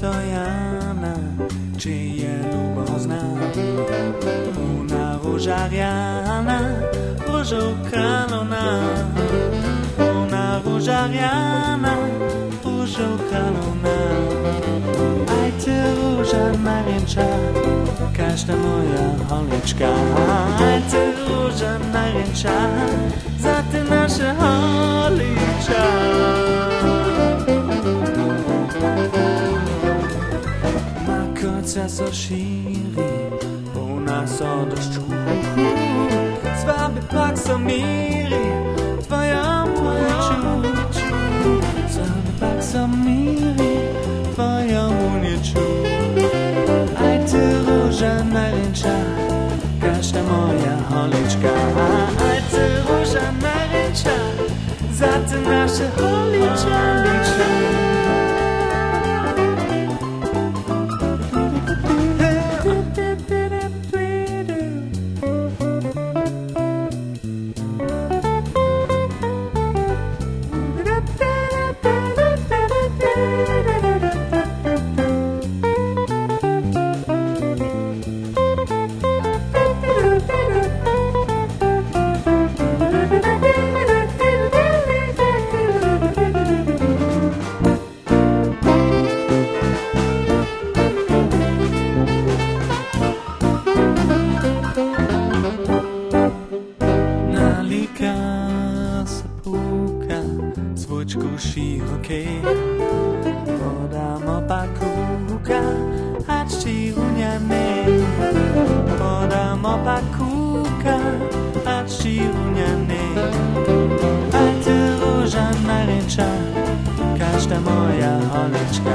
to ja na, či je ljubozna. Puna ružarjana, ružo kalona. Puna ružarjana, ružo kalona. Ajte ružar narenča, každa moja holička. Ajte ružar narenča, serca zaširi Polna zadošću Svabe pak zamiri Tvoja moja čuću Svabe pak zamiri Tvoja moja čuću Ajte ruža narinča Každa moja holiczka. A holička Ajte ruža narinča Zate naše holiča puka, zvučku široké. Podamo pa kuka, ač ti unjane. Podamo pa kuka, ač ti unjane. Aj ty róża naręcza, każda moja holeczka.